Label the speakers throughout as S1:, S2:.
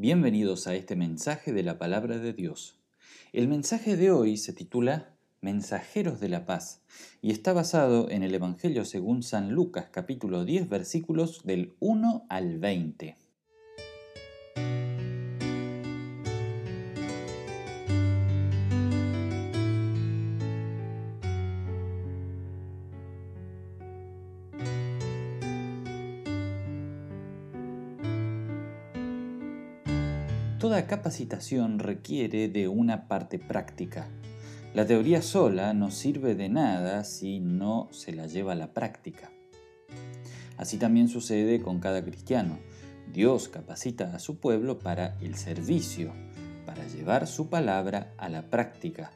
S1: Bienvenidos a este mensaje de la palabra de Dios. El mensaje de hoy se titula Mensajeros de la Paz y está basado en el Evangelio según San Lucas capítulo 10 versículos del 1 al 20. Toda capacitación requiere de una parte práctica. La teoría sola no sirve de nada si no se la lleva a la práctica. Así también sucede con cada cristiano. Dios capacita a su pueblo para el servicio, para llevar su palabra a la práctica.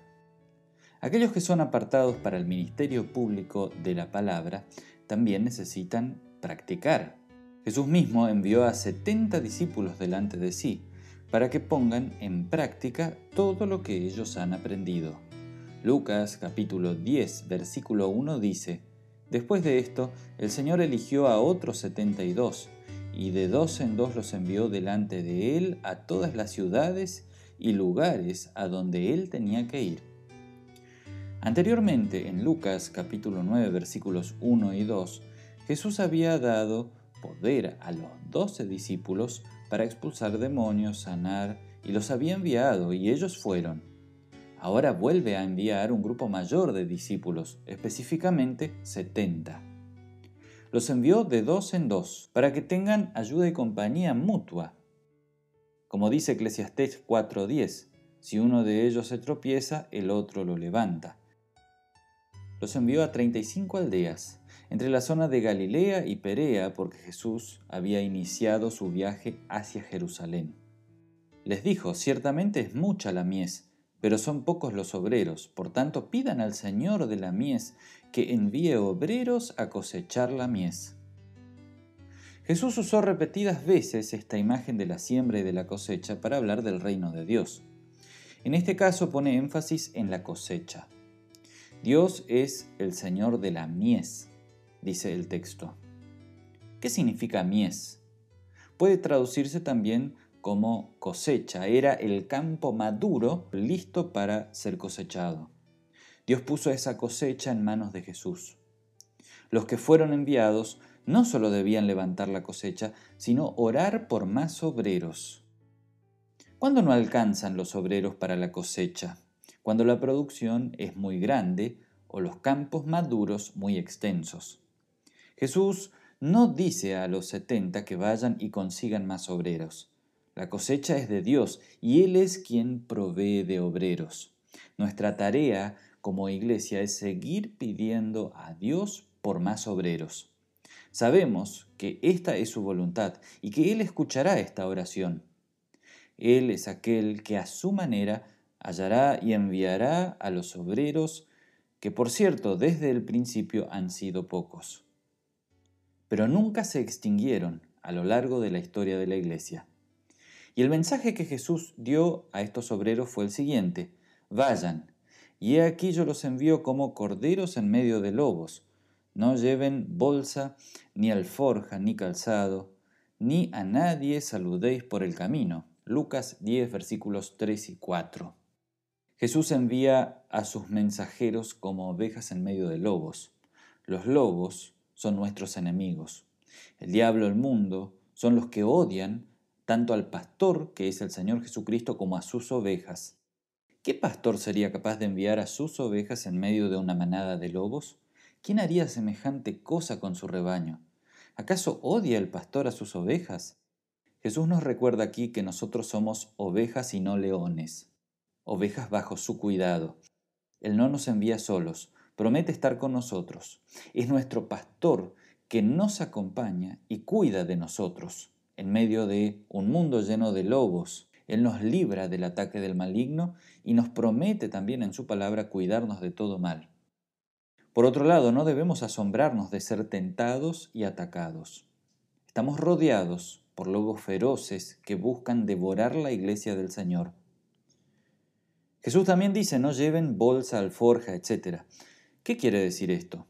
S1: Aquellos que son apartados para el ministerio público de la palabra también necesitan practicar. Jesús mismo envió a 70 discípulos delante de sí, para que pongan en práctica todo lo que ellos han aprendido. Lucas capítulo 10 versículo 1 dice, Después de esto, el Señor eligió a otros setenta y dos, y de dos en dos los envió delante de él a todas las ciudades y lugares a donde él tenía que ir. Anteriormente, en Lucas capítulo 9 versículos 1 y 2, Jesús había dado poder a los doce discípulos para expulsar demonios, sanar, y los había enviado, y ellos fueron. Ahora vuelve a enviar un grupo mayor de discípulos, específicamente 70. Los envió de dos en dos, para que tengan ayuda y compañía mutua. Como dice Eclesiastés 4:10, si uno de ellos se tropieza, el otro lo levanta. Los envió a 35 aldeas, entre la zona de Galilea y Perea porque Jesús había iniciado su viaje hacia Jerusalén. Les dijo, ciertamente es mucha la mies, pero son pocos los obreros, por tanto pidan al Señor de la mies que envíe obreros a cosechar la mies. Jesús usó repetidas veces esta imagen de la siembra y de la cosecha para hablar del reino de Dios. En este caso pone énfasis en la cosecha. Dios es el Señor de la mies, dice el texto. ¿Qué significa mies? Puede traducirse también como cosecha. Era el campo maduro listo para ser cosechado. Dios puso esa cosecha en manos de Jesús. Los que fueron enviados no solo debían levantar la cosecha, sino orar por más obreros. ¿Cuándo no alcanzan los obreros para la cosecha? Cuando la producción es muy grande o los campos maduros muy extensos. Jesús no dice a los setenta que vayan y consigan más obreros. La cosecha es de Dios y Él es quien provee de obreros. Nuestra tarea como iglesia es seguir pidiendo a Dios por más obreros. Sabemos que esta es su voluntad y que Él escuchará esta oración. Él es aquel que a su manera hallará y enviará a los obreros, que por cierto desde el principio han sido pocos pero nunca se extinguieron a lo largo de la historia de la iglesia. Y el mensaje que Jesús dio a estos obreros fue el siguiente, vayan, y he aquí yo los envío como corderos en medio de lobos, no lleven bolsa, ni alforja, ni calzado, ni a nadie saludéis por el camino. Lucas 10 versículos 3 y 4. Jesús envía a sus mensajeros como ovejas en medio de lobos. Los lobos son nuestros enemigos. El diablo, el mundo, son los que odian tanto al pastor, que es el Señor Jesucristo, como a sus ovejas. ¿Qué pastor sería capaz de enviar a sus ovejas en medio de una manada de lobos? ¿Quién haría semejante cosa con su rebaño? ¿Acaso odia el pastor a sus ovejas? Jesús nos recuerda aquí que nosotros somos ovejas y no leones, ovejas bajo su cuidado. Él no nos envía solos, promete estar con nosotros. Es nuestro pastor que nos acompaña y cuida de nosotros en medio de un mundo lleno de lobos. Él nos libra del ataque del maligno y nos promete también en su palabra cuidarnos de todo mal. Por otro lado, no debemos asombrarnos de ser tentados y atacados. Estamos rodeados por lobos feroces que buscan devorar la iglesia del Señor. Jesús también dice, no lleven bolsa, alforja, etc. ¿Qué quiere decir esto?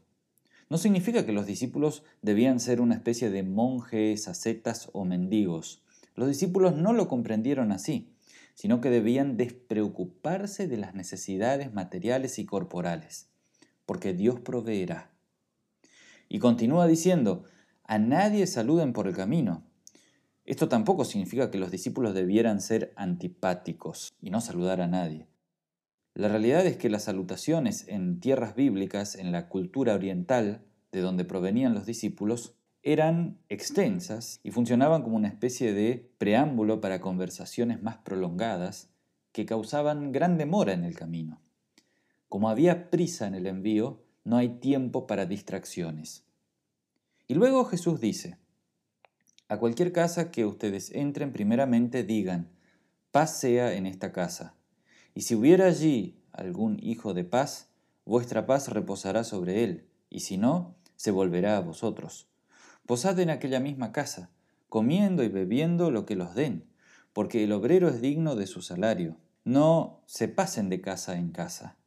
S1: No significa que los discípulos debían ser una especie de monjes, ascetas o mendigos. Los discípulos no lo comprendieron así, sino que debían despreocuparse de las necesidades materiales y corporales, porque Dios proveerá. Y continúa diciendo, a nadie saluden por el camino. Esto tampoco significa que los discípulos debieran ser antipáticos y no saludar a nadie. La realidad es que las salutaciones en tierras bíblicas, en la cultura oriental, de donde provenían los discípulos, eran extensas y funcionaban como una especie de preámbulo para conversaciones más prolongadas que causaban gran demora en el camino. Como había prisa en el envío, no hay tiempo para distracciones. Y luego Jesús dice, a cualquier casa que ustedes entren, primeramente digan, paz sea en esta casa. Y si hubiera allí algún hijo de paz, vuestra paz reposará sobre él, y si no, se volverá a vosotros. Posad en aquella misma casa, comiendo y bebiendo lo que los den, porque el obrero es digno de su salario. No se pasen de casa en casa.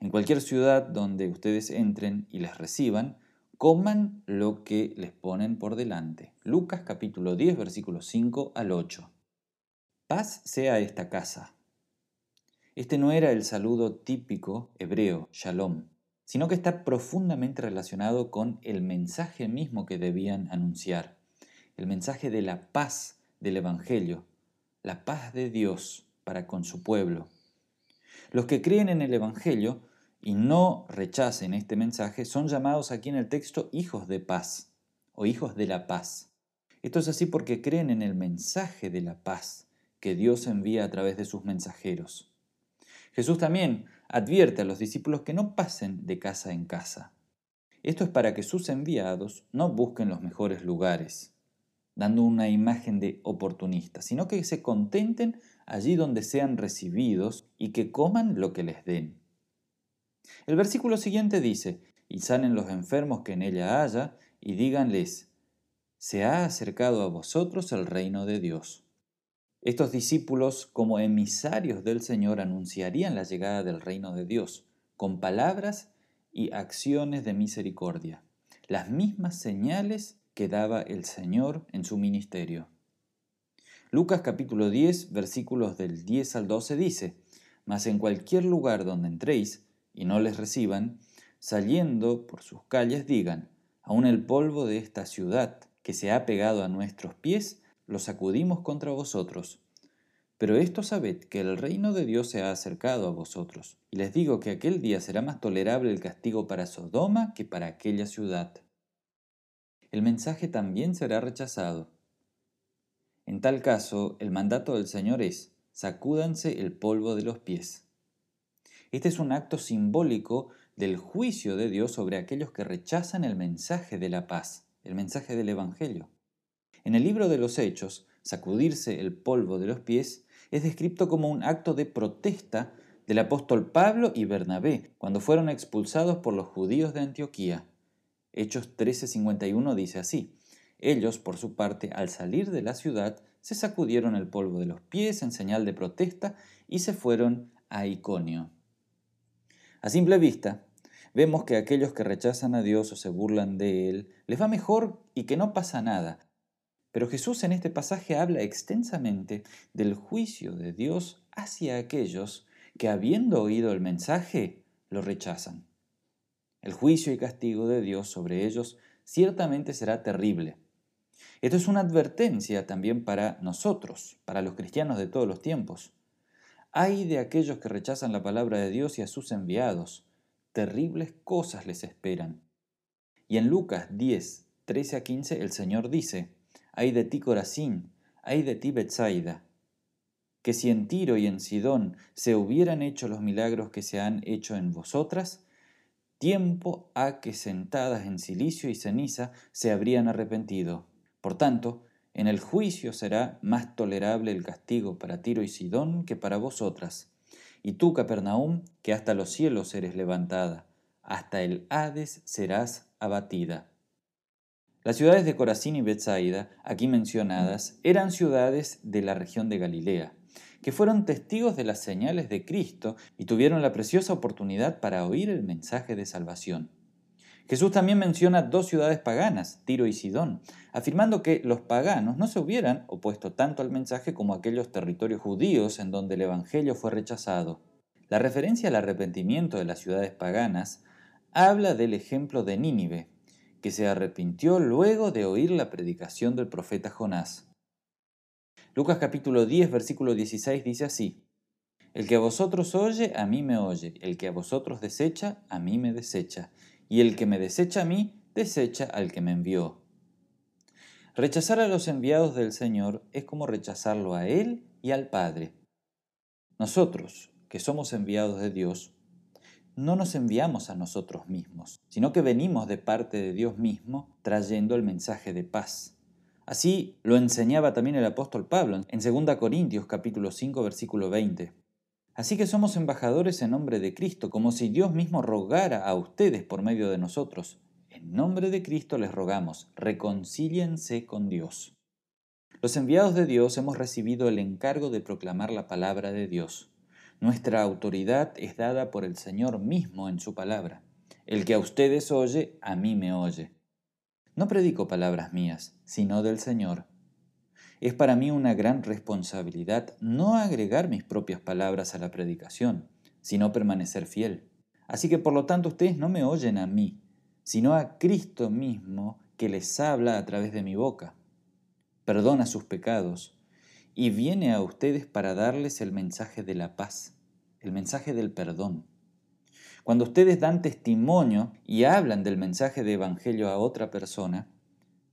S1: En cualquier ciudad donde ustedes entren y les reciban, coman lo que les ponen por delante. Lucas capítulo 10 versículos 5 al 8. Paz sea esta casa. Este no era el saludo típico hebreo, shalom, sino que está profundamente relacionado con el mensaje mismo que debían anunciar, el mensaje de la paz del Evangelio, la paz de Dios para con su pueblo. Los que creen en el Evangelio y no rechacen este mensaje son llamados aquí en el texto hijos de paz o hijos de la paz. Esto es así porque creen en el mensaje de la paz que Dios envía a través de sus mensajeros. Jesús también advierte a los discípulos que no pasen de casa en casa. Esto es para que sus enviados no busquen los mejores lugares, dando una imagen de oportunistas, sino que se contenten allí donde sean recibidos y que coman lo que les den. El versículo siguiente dice, y salen los enfermos que en ella haya, y díganles, se ha acercado a vosotros el reino de Dios. Estos discípulos, como emisarios del Señor, anunciarían la llegada del reino de Dios con palabras y acciones de misericordia, las mismas señales que daba el Señor en su ministerio. Lucas capítulo 10, versículos del 10 al 12 dice, Mas en cualquier lugar donde entréis y no les reciban, saliendo por sus calles digan, aun el polvo de esta ciudad que se ha pegado a nuestros pies, lo sacudimos contra vosotros. Pero esto sabed que el reino de Dios se ha acercado a vosotros, y les digo que aquel día será más tolerable el castigo para Sodoma que para aquella ciudad. El mensaje también será rechazado. En tal caso, el mandato del Señor es, sacúdanse el polvo de los pies. Este es un acto simbólico del juicio de Dios sobre aquellos que rechazan el mensaje de la paz, el mensaje del Evangelio. En el libro de los Hechos, sacudirse el polvo de los pies es descrito como un acto de protesta del apóstol Pablo y Bernabé cuando fueron expulsados por los judíos de Antioquía. Hechos 13:51 dice así, ellos, por su parte, al salir de la ciudad, se sacudieron el polvo de los pies en señal de protesta y se fueron a Iconio. A simple vista, vemos que aquellos que rechazan a Dios o se burlan de Él, les va mejor y que no pasa nada, pero Jesús en este pasaje habla extensamente del juicio de Dios hacia aquellos que habiendo oído el mensaje, lo rechazan. El juicio y castigo de Dios sobre ellos ciertamente será terrible. Esto es una advertencia también para nosotros, para los cristianos de todos los tiempos. Hay de aquellos que rechazan la palabra de Dios y a sus enviados. Terribles cosas les esperan. Y en Lucas 10, 13 a 15 el Señor dice, ay de ti Corazín, ay de ti Betsaida, que si en Tiro y en Sidón se hubieran hecho los milagros que se han hecho en vosotras, tiempo ha que sentadas en silicio y ceniza se habrían arrepentido. Por tanto, en el juicio será más tolerable el castigo para Tiro y Sidón que para vosotras. Y tú, Capernaum, que hasta los cielos eres levantada, hasta el Hades serás abatida. Las ciudades de Corazín y Bethsaida, aquí mencionadas, eran ciudades de la región de Galilea, que fueron testigos de las señales de Cristo y tuvieron la preciosa oportunidad para oír el mensaje de salvación. Jesús también menciona dos ciudades paganas, Tiro y Sidón, afirmando que los paganos no se hubieran opuesto tanto al mensaje como aquellos territorios judíos en donde el Evangelio fue rechazado. La referencia al arrepentimiento de las ciudades paganas habla del ejemplo de Nínive, que se arrepintió luego de oír la predicación del profeta Jonás. Lucas capítulo 10, versículo 16 dice así, El que a vosotros oye, a mí me oye, el que a vosotros desecha, a mí me desecha, y el que me desecha a mí, desecha al que me envió. Rechazar a los enviados del Señor es como rechazarlo a Él y al Padre. Nosotros, que somos enviados de Dios, no nos enviamos a nosotros mismos, sino que venimos de parte de Dios mismo trayendo el mensaje de paz. Así lo enseñaba también el apóstol Pablo en 2 Corintios capítulo 5 versículo 20. Así que somos embajadores en nombre de Cristo, como si Dios mismo rogara a ustedes por medio de nosotros. En nombre de Cristo les rogamos, reconcíliense con Dios. Los enviados de Dios hemos recibido el encargo de proclamar la palabra de Dios. Nuestra autoridad es dada por el Señor mismo en su palabra. El que a ustedes oye, a mí me oye. No predico palabras mías, sino del Señor. Es para mí una gran responsabilidad no agregar mis propias palabras a la predicación, sino permanecer fiel. Así que por lo tanto ustedes no me oyen a mí, sino a Cristo mismo que les habla a través de mi boca. Perdona sus pecados y viene a ustedes para darles el mensaje de la paz, el mensaje del perdón. Cuando ustedes dan testimonio y hablan del mensaje de Evangelio a otra persona,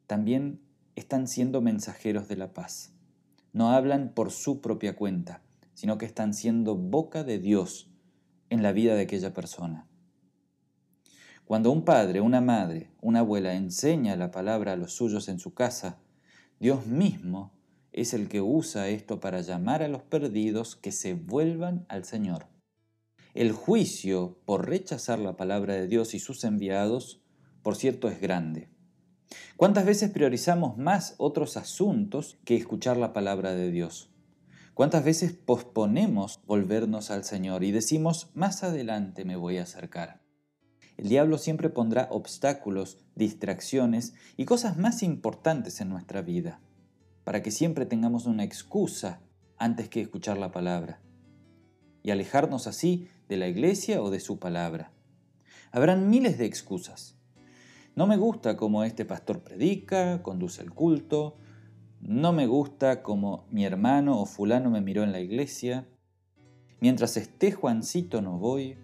S1: también están siendo mensajeros de la paz. No hablan por su propia cuenta, sino que están siendo boca de Dios en la vida de aquella persona. Cuando un padre, una madre, una abuela enseña la palabra a los suyos en su casa, Dios mismo es el que usa esto para llamar a los perdidos que se vuelvan al Señor. El juicio por rechazar la palabra de Dios y sus enviados, por cierto, es grande. ¿Cuántas veces priorizamos más otros asuntos que escuchar la palabra de Dios? ¿Cuántas veces posponemos volvernos al Señor y decimos, más adelante me voy a acercar? El diablo siempre pondrá obstáculos, distracciones y cosas más importantes en nuestra vida, para que siempre tengamos una excusa antes que escuchar la palabra, y alejarnos así de la iglesia o de su palabra. Habrán miles de excusas, no me gusta cómo este pastor predica, conduce el culto. No me gusta cómo mi hermano o fulano me miró en la iglesia. Mientras esté Juancito no voy.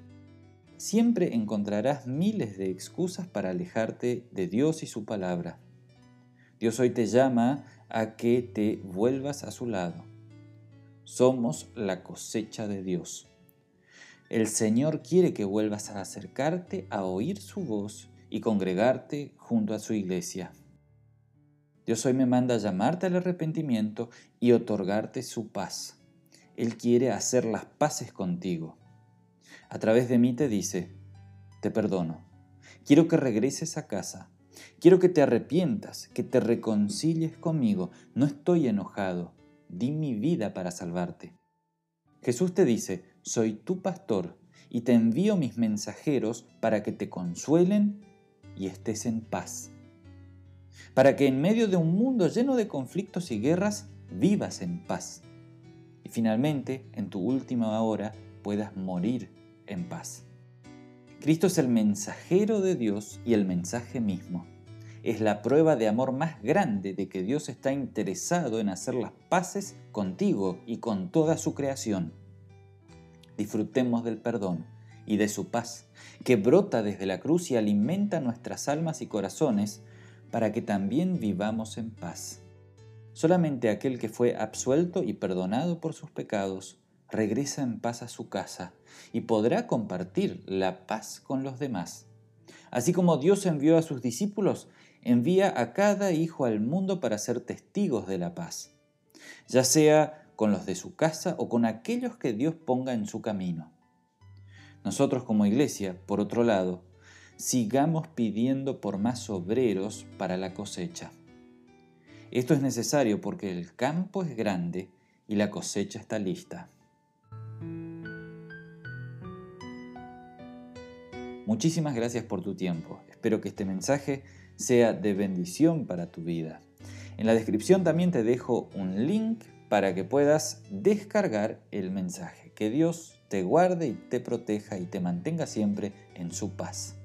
S1: Siempre encontrarás miles de excusas para alejarte de Dios y su palabra. Dios hoy te llama a que te vuelvas a su lado. Somos la cosecha de Dios. El Señor quiere que vuelvas a acercarte a oír su voz y congregarte junto a su iglesia. Dios hoy me manda llamarte al arrepentimiento y otorgarte su paz. Él quiere hacer las paces contigo. A través de mí te dice, te perdono. Quiero que regreses a casa. Quiero que te arrepientas, que te reconcilies conmigo. No estoy enojado. Di mi vida para salvarte. Jesús te dice, soy tu pastor y te envío mis mensajeros para que te consuelen y estés en paz. Para que en medio de un mundo lleno de conflictos y guerras vivas en paz. Y finalmente, en tu última hora, puedas morir en paz. Cristo es el mensajero de Dios y el mensaje mismo. Es la prueba de amor más grande de que Dios está interesado en hacer las paces contigo y con toda su creación. Disfrutemos del perdón y de su paz, que brota desde la cruz y alimenta nuestras almas y corazones para que también vivamos en paz. Solamente aquel que fue absuelto y perdonado por sus pecados regresa en paz a su casa y podrá compartir la paz con los demás. Así como Dios envió a sus discípulos, envía a cada hijo al mundo para ser testigos de la paz, ya sea con los de su casa o con aquellos que Dios ponga en su camino. Nosotros como iglesia, por otro lado, sigamos pidiendo por más obreros para la cosecha. Esto es necesario porque el campo es grande y la cosecha está lista. Muchísimas gracias por tu tiempo. Espero que este mensaje sea de bendición para tu vida. En la descripción también te dejo un link para que puedas descargar el mensaje. Que Dios te guarde y te proteja y te mantenga siempre en su paz.